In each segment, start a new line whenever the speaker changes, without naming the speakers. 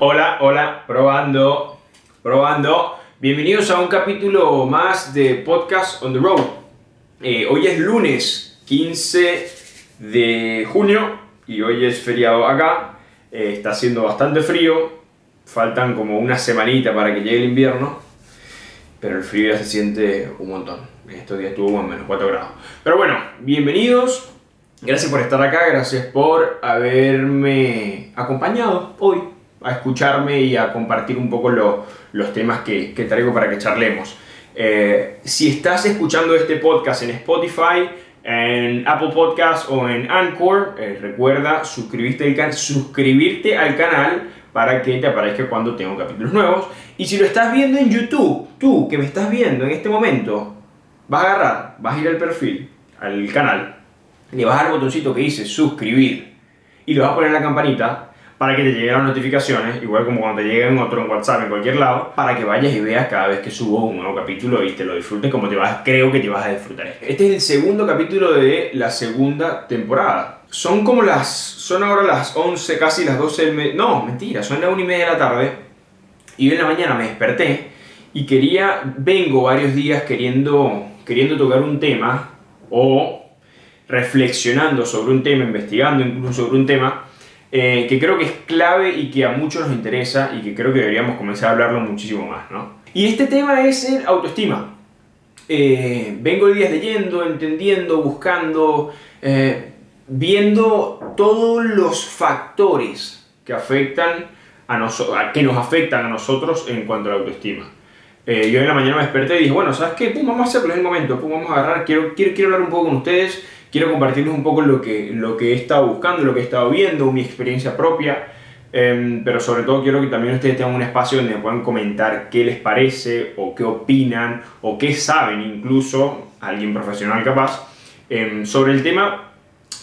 Hola, hola, probando, probando. Bienvenidos a un capítulo más de Podcast on the Road. Eh, hoy es lunes 15 de junio y hoy es feriado acá. Eh, está haciendo bastante frío. Faltan como una semanita para que llegue el invierno. Pero el frío ya se siente un montón. Estos días estuvo en menos 4 grados. Pero bueno, bienvenidos. Gracias por estar acá, gracias por haberme acompañado hoy a escucharme y a compartir un poco los temas que, que, traigo para que charlemos. Eh, si estás escuchando este podcast en Spotify, en Apple Podcast o en Anchor, eh, recuerda suscribirte al, suscribirte al canal para que te aparezca cuando tengo capítulos nuevos. Y si lo estás viendo en YouTube, tú que me estás viendo en este momento, vas a agarrar, vas a ir al perfil, al canal, le vas al botoncito que dice suscribir y le vas a poner la campanita para que te lleguen las notificaciones, igual como cuando te lleguen otro en WhatsApp en cualquier lado, para que vayas y veas cada vez que subo un nuevo capítulo y te lo disfrutes como te vas, creo que te vas a disfrutar. Este es el segundo capítulo de la segunda temporada. Son como las, son ahora las 11, casi las 12 del mes, no, mentira, son las 1 y media de la tarde y hoy en la mañana me desperté y quería, vengo varios días queriendo, queriendo tocar un tema o reflexionando sobre un tema, investigando incluso sobre un tema, eh, que creo que es clave y que a muchos nos interesa y que creo que deberíamos comenzar a hablarlo muchísimo más. ¿no? Y este tema es el autoestima. Eh, vengo días leyendo, entendiendo, buscando, eh, viendo todos los factores que afectan a, que nos afectan a nosotros en cuanto a la autoestima. yo en la mañana me desperté y dije, bueno, ¿sabes qué? Pum, vamos a hacerlo en el momento, pum, vamos a agarrar, quiero, quiero, quiero hablar un poco con ustedes quiero compartirles un poco lo que, lo que he estado buscando, lo que he estado viendo, mi experiencia propia, em, pero sobre todo quiero que también ustedes tengan un espacio donde puedan comentar qué les parece o qué opinan o qué saben incluso, alguien profesional capaz, em, sobre el tema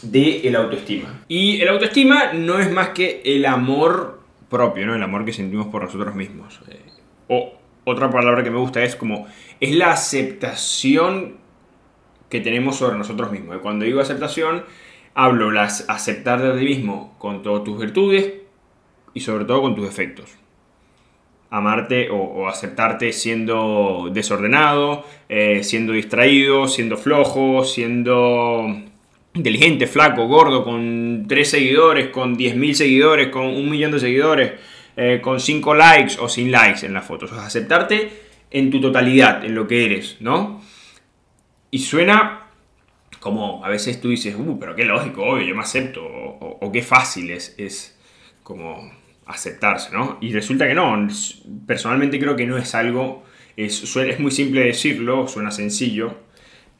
de el autoestima. Y el autoestima no es más que el amor propio, ¿no? el amor que sentimos por nosotros mismos. Eh, o otra palabra que me gusta es como, es la aceptación que tenemos sobre nosotros mismos. Y cuando digo aceptación, hablo las aceptar de ti mismo con todas tus virtudes y sobre todo con tus defectos. Amarte o, aceptarte siendo desordenado, eh, siendo distraído, siendo flojo, siendo inteligente, flaco, gordo, con 3 seguidores, con 10.000 seguidores, con un millón de seguidores, eh, con 5 likes o sin likes en las fotos. O sea, aceptarte en tu totalidad, en lo que eres, ¿no? Y suena como a veces tú dices, uh, pero qué lógico, obvio, yo me acepto, o, qué fácil es, es como aceptarse, ¿no? Y resulta que no, personalmente creo que no es algo, es, es muy simple decirlo, suena sencillo,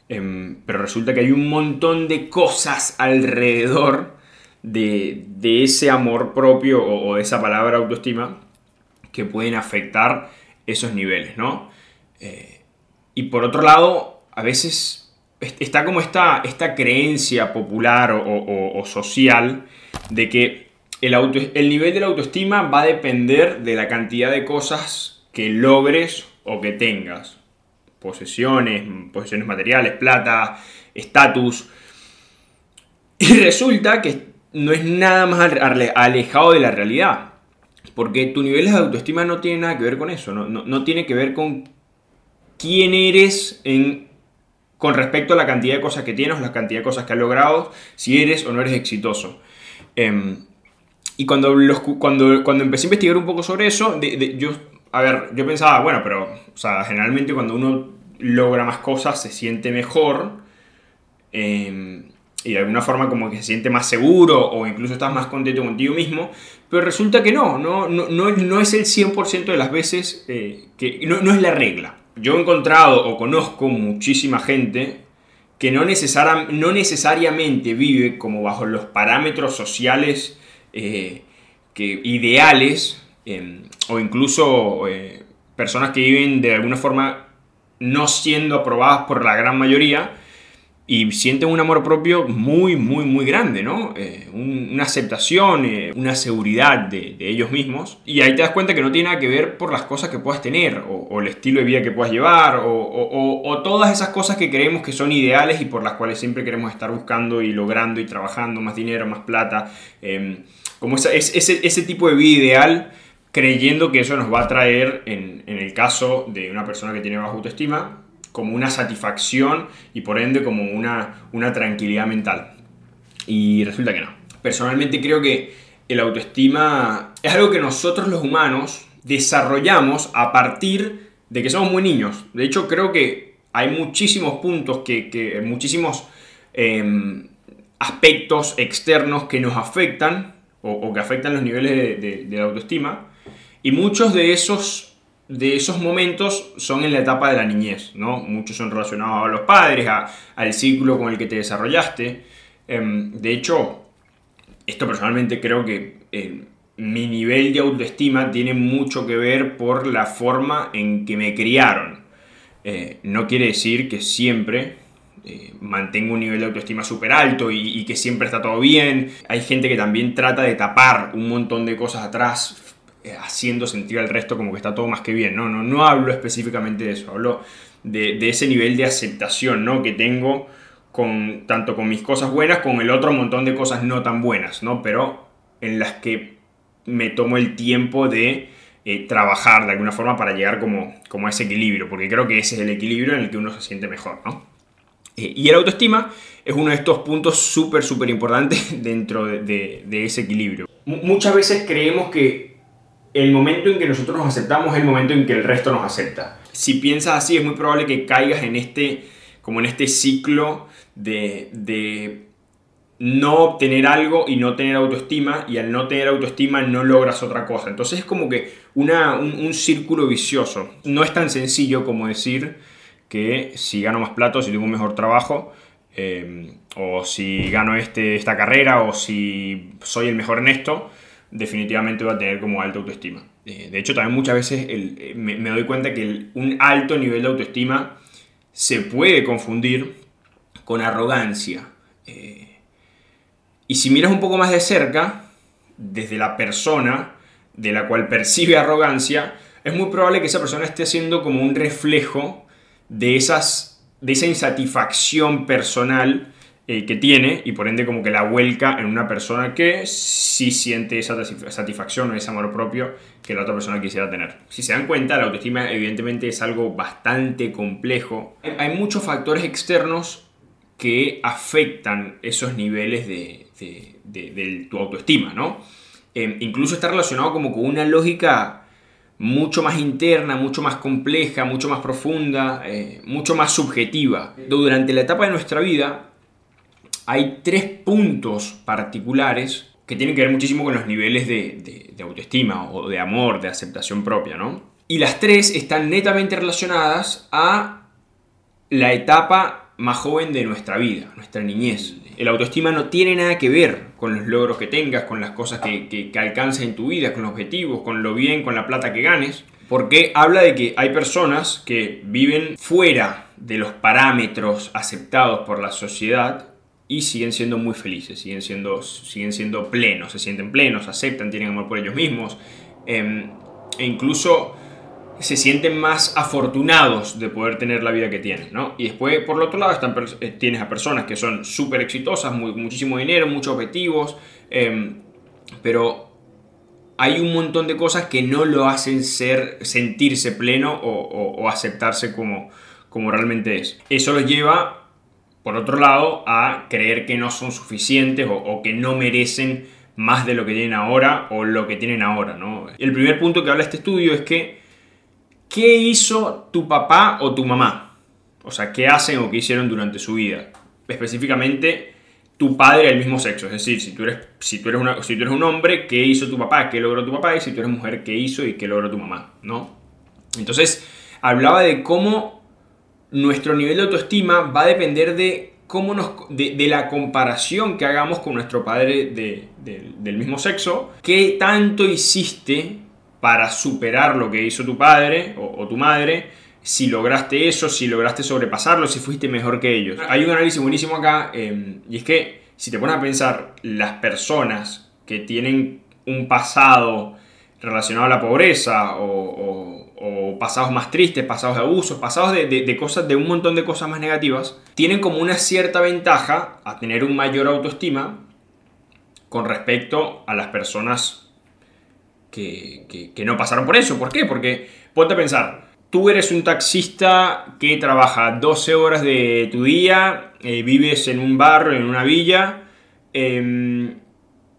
em, pero resulta que hay un montón de cosas alrededor de, ese amor propio o, de esa palabra autoestima que pueden afectar esos niveles, ¿no? Eh, y por otro lado, a veces está como esta, esta creencia popular o, social de que el, auto, el nivel de la autoestima va a depender de la cantidad de cosas que logres o que tengas. Posesiones, posesiones materiales, plata, estatus. Y resulta que no es nada más alejado de la realidad. Porque tu nivel de autoestima no tiene nada que ver con eso. No, no tiene que ver con quién eres en con respecto a la cantidad de cosas que tienes, la cantidad de cosas que has logrado, si eres o no eres exitoso. Em, y cuando, cuando, cuando empecé a investigar un poco sobre eso, yo, a ver, yo pensaba, bueno, pero, generalmente cuando uno logra más cosas se siente mejor em, y de alguna forma como que se siente más seguro o incluso estás más contento contigo mismo, pero resulta que no, no, no, no, es el 100% de las veces eh, que no es la regla yo he encontrado o conozco muchísima gente que no, no necesariamente vive como bajo los parámetros sociales eh, que, ideales em, o incluso eh, personas que viven de alguna forma no siendo aprobadas por la gran mayoría, y sienten un amor propio muy, muy, muy grande, ¿no? Eh, una aceptación, eh, una seguridad de, ellos mismos. Y ahí te das cuenta que no tiene nada que ver por las cosas que puedas tener, o, el estilo de vida que puedas llevar, o, todas esas cosas que creemos que son ideales y por las cuales siempre queremos estar buscando y logrando y trabajando, más dinero, más plata. Em, como ese, ese, ese tipo de vida ideal creyendo que eso nos va a traer, en, el caso de una persona que tiene baja autoestima, como una satisfacción y por ende como una, una tranquilidad mental. Y resulta que no. Personalmente creo que el autoestima es algo que nosotros los humanos desarrollamos a partir de que somos muy niños. De hecho, creo que hay muchísimos puntos, que, muchísimos em, aspectos externos que nos afectan o, que afectan los niveles de, autoestima. Y muchos de esos, de esos momentos son en la etapa de la niñez, ¿no? Muchos son relacionados a los padres, al ciclo con el que te desarrollaste. Em, de hecho, esto personalmente creo que eh, mi nivel de autoestima tiene mucho que ver por la forma en que me criaron. Eh, no quiere decir que siempre eh, mantengo un nivel de autoestima súper alto y, que siempre está todo bien. Hay gente que también trata de tapar un montón de cosas atrás haciendo sentir al resto como que está todo más que bien. No, no, no hablo específicamente de eso, hablo de, ese nivel de aceptación ¿no? que tengo con, tanto con mis cosas buenas, con el otro montón de cosas no tan buenas, ¿no? Pero en las que me tomo el tiempo de eh, trabajar de alguna forma para llegar como, como a ese equilibrio, porque creo que ese es el equilibrio en el que uno se siente mejor, ¿no? Eh, y el autoestima es uno de estos puntos súper, súper importantes dentro de, de, ese equilibrio. muchas veces creemos que el momento en que nosotros nos aceptamos es el momento en que el resto nos acepta. Si piensas así, es muy probable que caigas en este, como en este ciclo de, no obtener algo y no tener autoestima y al no tener autoestima no logras otra cosa. Entonces es como que una, un, círculo vicioso. No es tan sencillo como decir que si gano más platos, si tengo un mejor trabajo, eh, o si gano este, esta carrera, o si soy el mejor en esto, definitivamente voy a tener como alta autoestima. Eh, de hecho, también muchas veces eh, me, doy cuenta que un alto nivel de autoestima se puede confundir con arrogancia. Eh, y si miras un poco más de cerca, desde la persona de la cual percibe arrogancia, es muy probable que esa persona esté haciendo como un reflejo de, esas, de esa insatisfacción personal eh, que tiene y por ende como que la vuelca en una persona que sí siente esa satisfacción o ese amor propio que la otra persona quisiera tener. Si se dan cuenta, la autoestima evidentemente es algo bastante complejo. Hay muchos factores externos que afectan esos niveles de, tu autoestima, ¿no? Em, incluso está relacionado como con una lógica mucho más interna, mucho más compleja, mucho más profunda, eh, mucho más subjetiva. Durante la etapa de nuestra vida hay tres puntos particulares que tienen que ver muchísimo con los niveles de, autoestima o de amor, de aceptación propia, ¿no? Y las tres están netamente relacionadas a la etapa más joven de nuestra vida, nuestra niñez. El autoestima no tiene nada que ver con los logros que tengas, con las cosas que, que, alcances en tu vida, con los objetivos, con lo bien, con la plata que ganes, porque habla de que hay personas que viven fuera de los parámetros aceptados por la sociedad y siguen siendo muy felices, siguen siendo, siguen siendo plenos, se sienten plenos, aceptan, tienen amor por ellos mismos, em, e incluso se sienten más afortunados de poder tener la vida que tienen, ¿no? Y después, por el otro lado, están, eh, tienes a personas que son súper exitosas, muchísimo dinero, muchos objetivos, em, pero hay un montón de cosas que no lo hacen ser, sentirse pleno o, aceptarse como, como realmente es. Eso los lleva, por otro lado, a creer que no son suficientes o, que no merecen más de lo que tienen ahora o lo que tienen ahora, ¿no? El primer punto que habla este estudio es que ¿Qué hizo tu papá o tu mamá? O sea, ¿qué hacen o qué hicieron durante su vida? Específicamente, tu padre del mismo sexo. Es decir, si tú, eres, si, tú eres una, si tú eres un hombre, ¿qué hizo tu papá? ¿Qué logró tu papá? Y si tú eres mujer, ¿qué hizo y qué logró tu mamá? ¿No? Entonces, hablaba de cómo nuestro nivel de autoestima va a depender de cómo nos, de, la comparación que hagamos con nuestro padre del mismo sexo. ¿Qué tanto hiciste para superar lo que hizo tu padre o, tu madre, si lograste eso, si lograste sobrepasarlo, si fuiste mejor que ellos. Hay un análisis buenísimo acá em, y es que si te pones a pensar las personas que tienen un pasado relacionado a la pobreza o, pasados más tristes, pasados de abusos, pasados de, cosas, de un montón de cosas más negativas, tienen como una cierta ventaja a tener un mayor autoestima con respecto a las personas que, que, no pasaron por eso. ¿Por qué? Porque ponte a pensar, tú eres un taxista que trabaja 12 horas de tu día, eh, vives en un barrio, en una villa, em,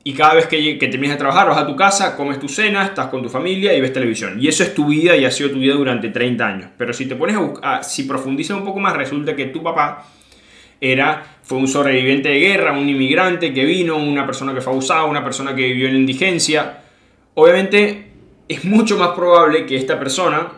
y cada vez que, que terminas de trabajar vas a tu casa, comes tu cena, estás con tu familia y ves televisión. Y eso es tu vida y ha sido tu vida durante 30 años. Pero si te pones a buscar, si profundizas un poco más, resulta que tu papá era, fue un sobreviviente de guerra, un inmigrante que vino, una persona que fue abusada, una persona que vivió en indigencia. Obviamente es mucho más probable que esta persona,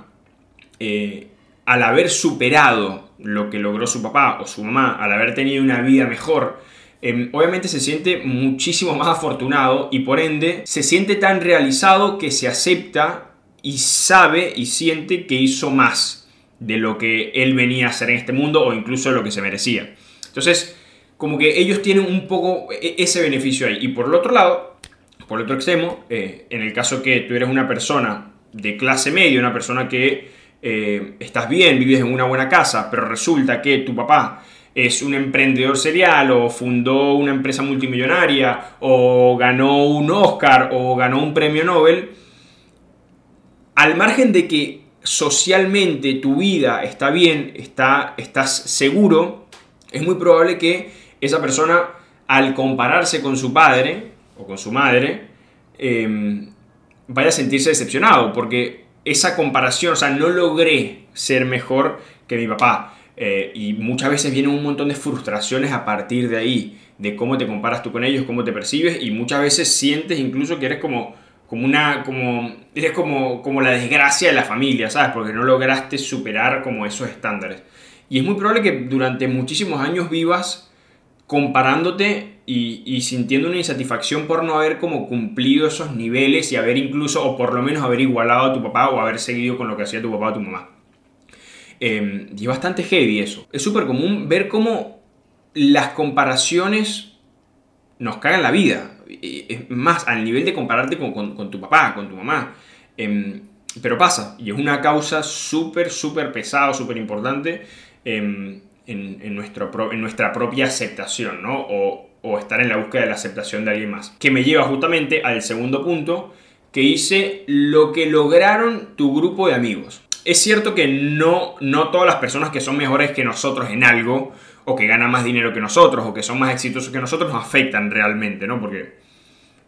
eh, al haber superado lo que logró su papá o su mamá, al haber tenido una vida mejor, Em, obviamente se siente muchísimo más afortunado y por ende se siente tan realizado que se acepta y sabe y siente que hizo más de lo que él venía a hacer en este mundo o incluso de lo que se merecía. Entonces, como que ellos tienen un poco e, ese beneficio ahí. Y por el otro lado, por el otro extremo, eh, en el caso que tú eres una persona de clase media, una persona que eh, estás bien, vives en una buena casa, pero resulta que tu papá es un emprendedor serial o fundó una empresa multimillonaria o ganó un Oscar o ganó un premio Nobel, al margen de que socialmente tu vida está bien, está, estás seguro, es muy probable que esa persona al compararse con su padre o con su madre, em, vaya a sentirse decepcionado porque esa comparación, o sea, no logré ser mejor que mi papá eh, y muchas veces vienen un montón de frustraciones a partir de ahí, de cómo te comparas tú con ellos, cómo te percibes, y muchas veces sientes incluso que eres como, como una, como, eres como, como la desgracia de la familia, ¿sabes? Porque no lograste superar como esos estándares. Y es muy probable que durante muchísimos años vivas comparándote y, y, sintiendo una insatisfacción por no haber como cumplido esos niveles y haber incluso, o por lo menos haber igualado a tu papá o haber seguido con lo que hacía tu papá o tu mamá. Em, y es bastante heavy eso. Es súper común ver cómo las comparaciones nos cagan la vida. Es más, al nivel de compararte con, tu papá, con tu mamá. Em, pero pasa, y es una causa súper, súper pesada, súper importante em, en, nuestro, en nuestra propia aceptación, ¿no? O, o estar en la búsqueda de la aceptación de alguien más. Que me lleva justamente al segundo punto, que dice lo que lograron tu grupo de amigos es cierto que no, no todas las personas que son mejores que nosotros en algo, o que ganan más dinero que nosotros, o que son más exitosos que nosotros, nos afectan realmente, ¿no? Porque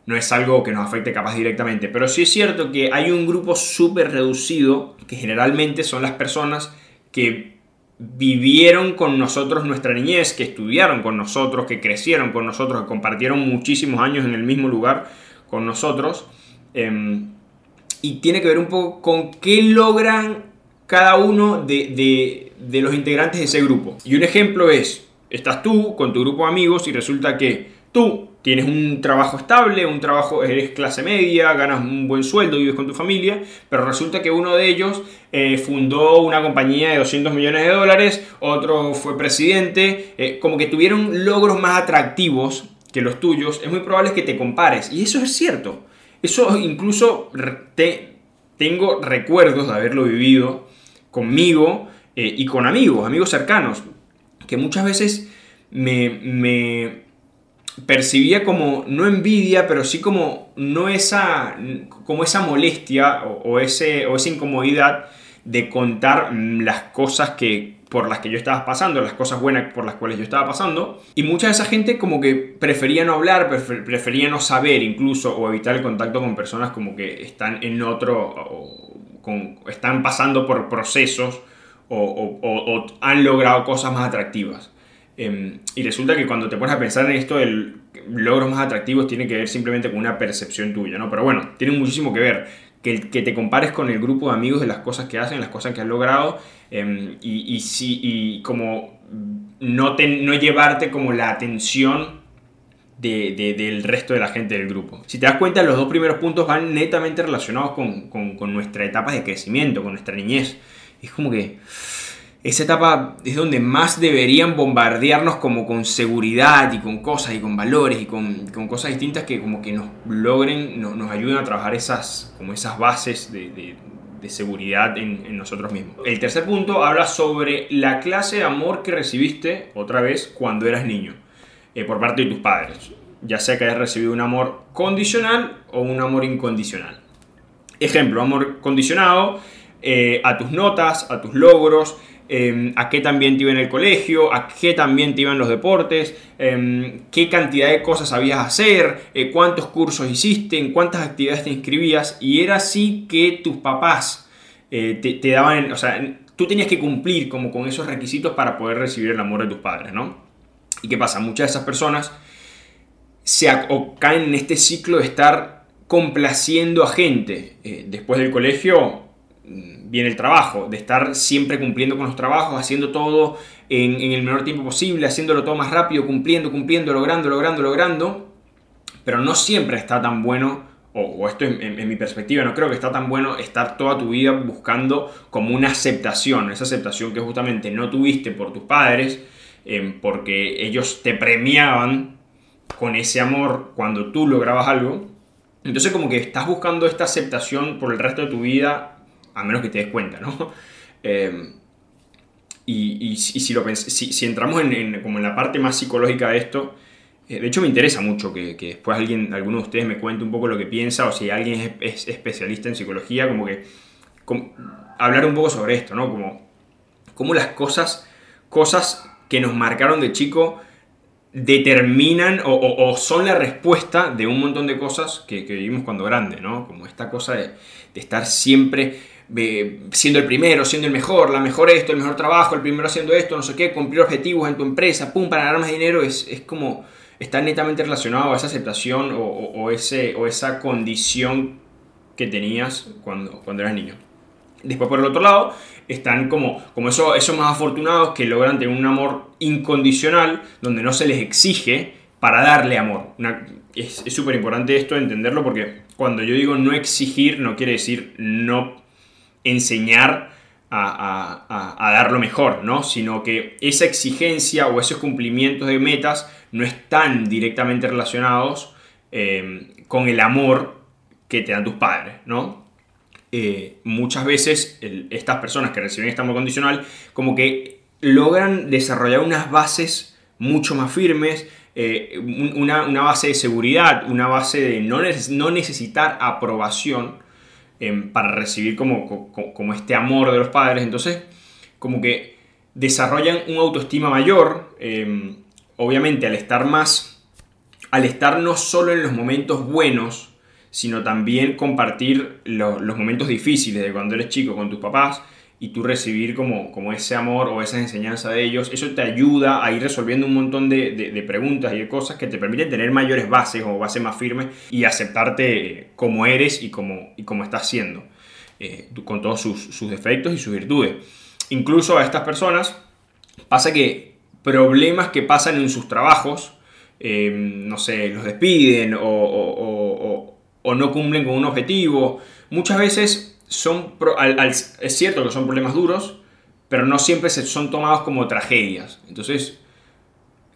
no es algo que nos afecte capaz directamente. Pero sí es cierto que hay un grupo súper reducido, que generalmente son las personas que vivieron con nosotros nuestra niñez, que estudiaron con nosotros, que crecieron con nosotros, que compartieron muchísimos años en el mismo lugar con nosotros. Em, y tiene que ver un poco con qué logran cada uno de, los integrantes de ese grupo. Y un ejemplo es, estás tú con tu grupo de amigos y resulta que tú tienes un trabajo estable, un trabajo, eres clase media, ganas un buen sueldo, vives con tu familia, pero resulta que uno de ellos eh, fundó una compañía de 200 millones de dólares, otro fue presidente, eh, como que tuvieron logros más atractivos que los tuyos, es muy probable que te compares. Y eso es cierto. Eso incluso te, tengo recuerdos de haberlo vivido conmigo eh, y con amigos, amigos cercanos, que muchas veces me, percibía como, no envidia, pero sí como, no esa, como esa molestia o, ese, o esa incomodidad de contar las cosas que, por las que yo estaba pasando, las cosas buenas por las cuales yo estaba pasando. Y mucha de esa gente como que prefería no hablar, prefería no saber incluso o evitar el contacto con personas como que están en otro, están pasando por procesos o, han logrado cosas más atractivas. Em, y resulta que cuando te pones a pensar en esto, el logros más atractivos tiene que ver simplemente con una percepción tuya, ¿no? Pero bueno, tiene muchísimo que ver. Que, que te compares con el grupo de amigos de las cosas que hacen, las cosas que han logrado, em, y, y, y como no, no llevarte como la atención del resto de la gente del grupo. Si te das cuenta, los dos primeros puntos van netamente relacionados con, con, nuestra etapa de crecimiento, con nuestra niñez. Es como que esa etapa es donde más deberían bombardearnos como con seguridad y con cosas y con valores y con, con cosas distintas que como que nos logren, nos ayuden a trabajar esas, como esas bases de, de, seguridad en, en, nosotros mismos. El tercer punto habla sobre la clase de amor que recibiste otra vez cuando eras niño. Eh, por parte de tus padres, ya sea que hayas recibido un amor condicional o un amor incondicional. Ejemplo, amor condicionado eh, a tus notas, a tus logros, em, a qué también te iba en el colegio, a qué también te iban los deportes, em, qué cantidad de cosas sabías hacer, eh, cuántos cursos hiciste, en cuántas actividades te inscribías. Y era así que tus papás te, te, daban, o sea, tú tenías que cumplir como con esos requisitos para poder recibir el amor de tus padres, ¿no? ¿Y qué pasa? Muchas de esas personas se caen en este ciclo de estar complaciendo a gente. Eh, después del colegio mm, viene el trabajo, de estar siempre cumpliendo con los trabajos, haciendo todo en, el menor tiempo posible, haciéndolo todo más rápido, cumpliendo, cumpliendo, logrando, logrando, logrando. Pero no siempre está tan bueno, o, esto en, mi perspectiva, no creo que está tan bueno estar toda tu vida buscando como una aceptación, esa aceptación que justamente no tuviste por tus padres, eh, porque ellos te premiaban con ese amor cuando tú lograbas algo. Entonces como que estás buscando esta aceptación por el resto de tu vida, a menos que te des cuenta, ¿no? Em, y, si, lo si, entramos en, como en la parte más psicológica de esto, eh, de hecho me interesa mucho que, después alguien, alguno de ustedes me cuente un poco lo que piensa o si alguien es, especialista en psicología, como que hablar un poco sobre esto, ¿no? Como, como las cosas, cosas que nos marcaron de chico determinan o, son la respuesta de un montón de cosas que, vivimos cuando grande, ¿no? Como esta cosa de, estar siempre eh, siendo el primero, siendo el mejor, la mejor esto, el mejor trabajo, el primero haciendo esto, no sé qué, cumplir objetivos en tu empresa, pum, para ganar más dinero, es, como, está netamente relacionado a esa aceptación o, ese, o esa condición que tenías cuando, cuando eras niño. Después, por el otro lado, están como, como eso, esos más afortunados que logran tener un amor incondicional, donde no se les exige para darle amor. es súper importante esto, entenderlo, porque cuando yo digo no exigir, no quiere decir no enseñar a, dar lo mejor, ¿no? Sino que esa exigencia o esos cumplimientos de metas no están directamente relacionados eh, con el amor que te dan tus padres, ¿no? Eh, muchas veces estas personas que reciben este amor condicional como que logran desarrollar unas bases mucho más firmes, eh, una, base de seguridad, una base de no, no necesitar aprobación em, para recibir como, como, este amor de los padres. Entonces, como que desarrollan una autoestima mayor, em, obviamente al estar más, al estar no solo en los momentos buenos, sino también compartir los momentos difíciles de cuando eres chico con tus papás y tú recibir como, como ese amor o esa enseñanza de ellos, eso te ayuda a ir resolviendo un montón de, preguntas y de cosas que te permiten tener mayores bases o bases más firmes y aceptarte como eres y como, y como estás siendo, eh, con todos sus, defectos y sus virtudes. Incluso a estas personas pasa que problemas que pasan en sus trabajos, eh, no sé, los despiden o no cumplen con un objetivo. Muchas veces son, es cierto que son problemas duros, pero no siempre son tomados como tragedias. Entonces,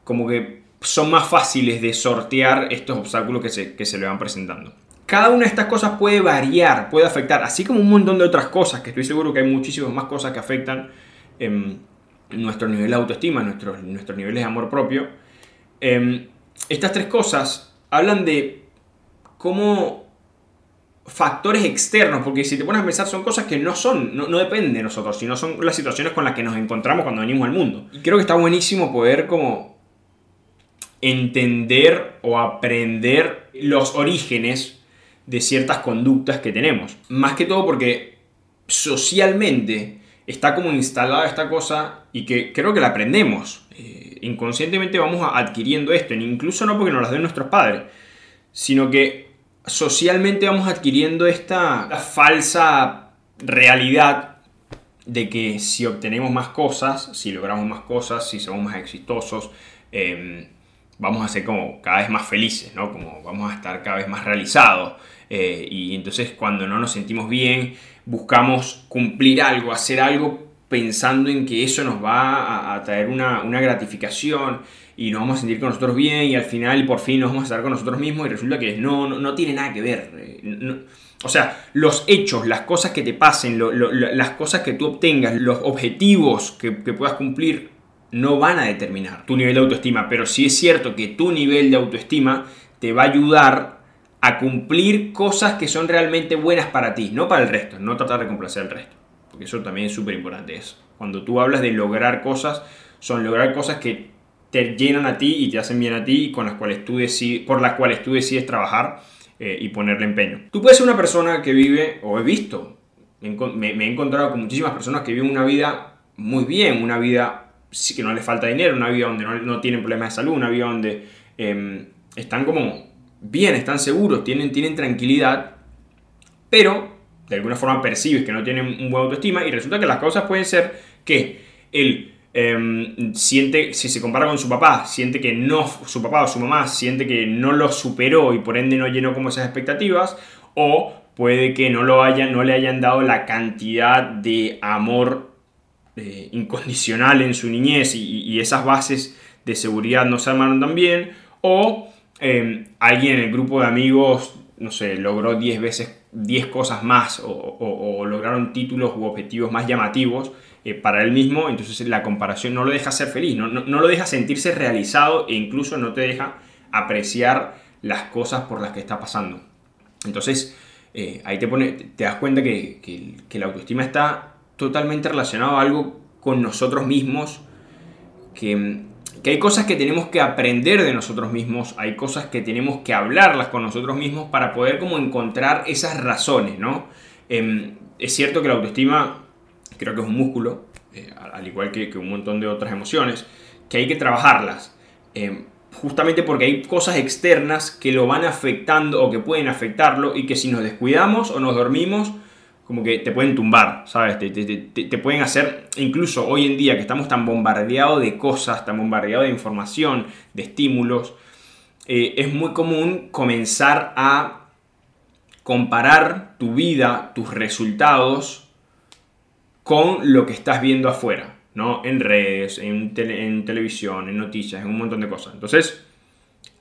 como que son más fáciles de sortear estos obstáculos que se, que se le van presentando. Cada una de estas cosas puede variar, puede afectar, así como un montón de otras cosas, que estoy seguro que hay muchísimas más cosas que afectan en nuestro nivel de autoestima, nuestros, nuestros niveles de amor propio. Em, estas tres cosas hablan de cómo factores externos, porque si te pones a pensar son cosas que no son, no, dependen de nosotros, sino son las situaciones con las que nos encontramos cuando venimos al mundo. Y creo que está buenísimo poder como entender o aprender los orígenes de ciertas conductas que tenemos. Más que todo porque socialmente está como instalada esta cosa y que creo que la aprendemos. Eh, inconscientemente vamos adquiriendo esto, incluso no porque nos las den nuestros padres, sino que socialmente vamos adquiriendo esta falsa realidad de que si obtenemos más cosas, si logramos más cosas, si somos más exitosos, em, vamos a ser como cada vez más felices, ¿no? Como vamos a estar cada vez más realizados. Eh, y entonces cuando no nos sentimos bien, buscamos cumplir algo, hacer algo pensando en que eso nos va a, traer una, una gratificación y nos vamos a sentir con nosotros bien y al final por fin nos vamos a estar con nosotros mismos y resulta que no, no, tiene nada que ver. Eh, o sea, los hechos, las cosas que te pasen, las cosas que tú obtengas, los objetivos que, puedas cumplir, no van a determinar tu nivel de autoestima. Pero sí es cierto que tu nivel de autoestima te va a ayudar a cumplir cosas que son realmente buenas para ti, no para el resto, no tratar de complacer al resto. Porque eso también es súper importante. Cuando tú hablas de lograr cosas, son lograr cosas que te llenan a ti y te hacen bien a ti con las cuales tú por las cuales tú decides trabajar eh, y ponerle empeño. Tú puedes ser una persona que vive, o he visto, me, he encontrado con muchísimas personas que viven una vida muy bien, una vida que no les falta dinero, una vida donde no, tienen problemas de salud, una vida donde em, están como bien, están seguros, tienen, tienen tranquilidad, pero de alguna forma percibes que no tienen un buen autoestima y resulta que las cosas pueden ser que él em, siente, si se compara con su papá, siente que no, su papá o su mamá siente que no lo superó y por ende no llenó como esas expectativas, o puede que no, lo hayan, no le hayan dado la cantidad de amor eh, incondicional en su niñez y, esas bases de seguridad no se armaron tan bien, o Em, alguien en el grupo de amigos, no sé, logró 10 veces 10 cosas más o, lograron títulos u objetivos más llamativos eh, para él mismo, entonces la comparación no lo deja ser feliz, no, lo deja sentirse realizado e incluso no te deja apreciar las cosas por las que está pasando. Entonces, eh, ahí te, pone, te das cuenta que, que la autoestima está totalmente relacionado a algo con nosotros mismos que que hay cosas que tenemos que aprender de nosotros mismos, hay cosas que tenemos que hablarlas con nosotros mismos para poder como encontrar esas razones, ¿no? Em, es cierto que la autoestima creo que es un músculo, eh, al igual que, un montón de otras emociones, que hay que trabajarlas, em, justamente porque hay cosas externas que lo van afectando o que pueden afectarlo y que si nos descuidamos o nos dormimos, como que te pueden tumbar, ¿sabes? Te, pueden hacer, incluso hoy en día que estamos tan bombardeados de cosas, tan bombardeados de información, de estímulos, eh, es muy común comenzar a comparar tu vida, tus resultados, con lo que estás viendo afuera, ¿no? En redes, en, en televisión, en noticias, en un montón de cosas. Entonces,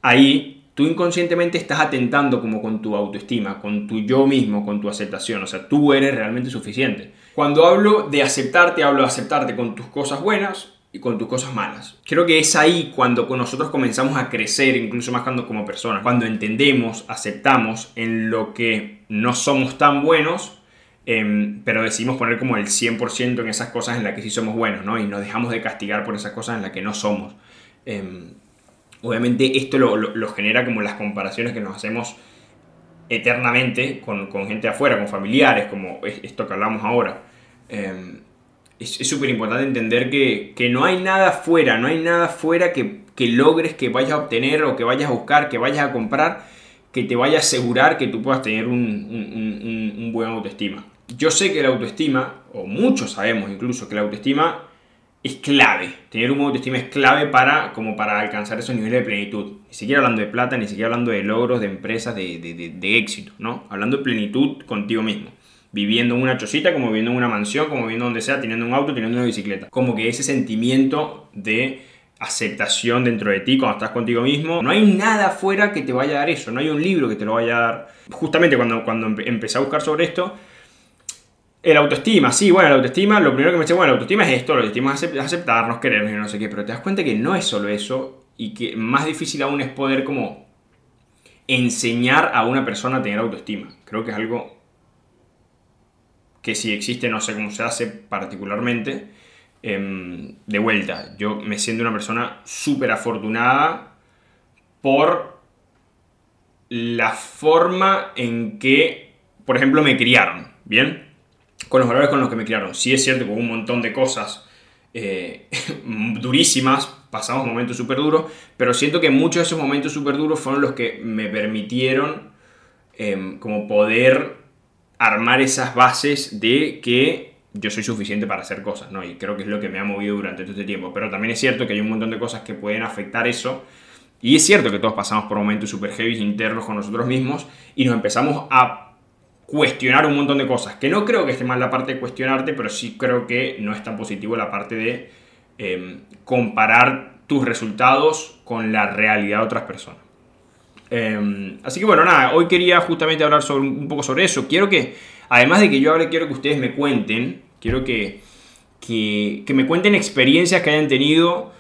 ahí tú inconscientemente estás atentando como con tu autoestima, con tu yo mismo, con tu aceptación. O sea, tú eres realmente suficiente. Cuando hablo de aceptarte, hablo de aceptarte con tus cosas buenas y con tus cosas malas. Creo que es ahí cuando nosotros comenzamos a crecer, incluso más cuando como personas, cuando entendemos, aceptamos en lo que no somos tan buenos, em, pero decidimos poner como el 100% en esas cosas en las que sí somos buenos, ¿no? Y nos dejamos de castigar por esas cosas en las que no somos. Em, obviamente esto lo, genera como las comparaciones que nos hacemos eternamente con, gente afuera, con familiares, como esto que hablamos ahora. Em, es súper importante entender que, no hay nada fuera, no hay nada fuera que, logres, que vayas a obtener o que vayas a buscar, que vayas a comprar, que te vaya a asegurar que tú puedas tener un, un buen autoestima. Yo sé que la autoestima, o muchos sabemos incluso que la autoestima es clave. Tener un autoestima es clave para, como para alcanzar esos niveles de plenitud. Ni siquiera hablando de plata, ni siquiera hablando de logros, de empresas, de, éxito, ¿no? Hablando de plenitud contigo mismo. Viviendo en una chocita, como viviendo en una mansión, como viviendo donde sea, teniendo un auto, teniendo una bicicleta. Como que ese sentimiento de aceptación dentro de ti cuando estás contigo mismo. No hay nada afuera que te vaya a dar eso, no hay un libro que te lo vaya a dar. Justamente cuando, cuando empecé a buscar sobre esto, el autoestima, sí, bueno, la autoestima, lo primero que me dice, bueno, la autoestima es esto, la autoestima es aceptarnos, querernos y no sé qué, pero te das cuenta que no es solo eso y que más difícil aún es poder como enseñar a una persona a tener autoestima. Creo que es algo que si existe, no sé cómo se hace particularmente. Em, de vuelta, yo me siento una persona súper afortunada por la forma en que, por ejemplo, me criaron, ¿bien? Con los valores con los que me criaron. Sí es cierto que hubo un montón de cosas eh, durísimas, pasamos momentos súper duros, pero siento que muchos de esos momentos súper duros fueron los que me permitieron em, como poder armar esas bases de que yo soy suficiente para hacer cosas, ¿no? Y creo que es lo que me ha movido durante todo este tiempo. Pero también es cierto que hay un montón de cosas que pueden afectar eso. Y es cierto que todos pasamos por momentos súper heavy internos con nosotros mismos y nos empezamos a cuestionar un montón de cosas. Que no creo que esté mal la parte de cuestionarte, pero sí creo que no es tan positivo la parte de em, comparar tus resultados con la realidad de otras personas. Em, así que bueno, nada, hoy quería justamente hablar sobre, un poco sobre eso. Quiero que, además de que yo hable, quiero que ustedes me cuenten, quiero que, que, me cuenten experiencias que hayan tenido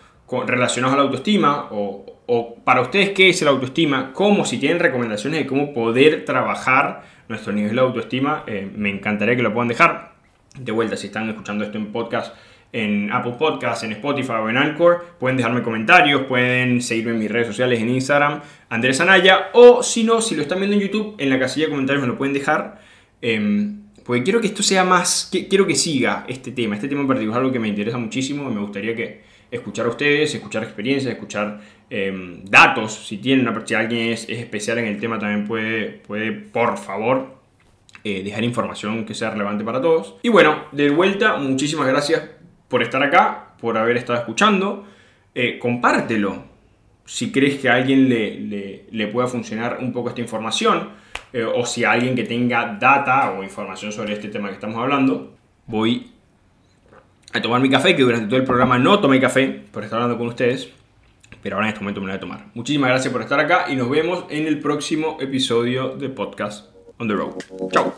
relacionadas a la autoestima o, para ustedes qué es el autoestima, como si tienen recomendaciones de cómo poder trabajar nuestro nivel de autoestima, eh, me encantaría que lo puedan dejar. De vuelta, si están escuchando esto en podcast, en Apple Podcasts, en Spotify o en Anchor, pueden dejarme comentarios, pueden seguirme en mis redes sociales, en Instagram, Andrés Anaya, o si no, si lo están viendo en YouTube, en la casilla de comentarios me lo pueden dejar. Em, porque quiero que esto sea más, quiero que siga este tema, este tema en particular es algo que me interesa muchísimo y me gustaría que escuchar a ustedes, escuchar experiencias, escuchar em, datos, si tienen, si alguien es, especial en el tema también puede, puede por favor, eh, dejar información que sea relevante para todos. Y bueno, de vuelta, muchísimas gracias por estar acá, por haber estado escuchando. Eh, compártelo si crees que a alguien le, le pueda funcionar un poco esta información. Eh, o si alguien que tenga data o información sobre este tema que estamos hablando, voy a tomar mi café, que durante todo el programa no tomé café por estar hablando con ustedes, pero ahora en este momento me la voy a tomar. Muchísimas gracias por estar acá y nos vemos en el próximo episodio de Podcast on the Road. Chao.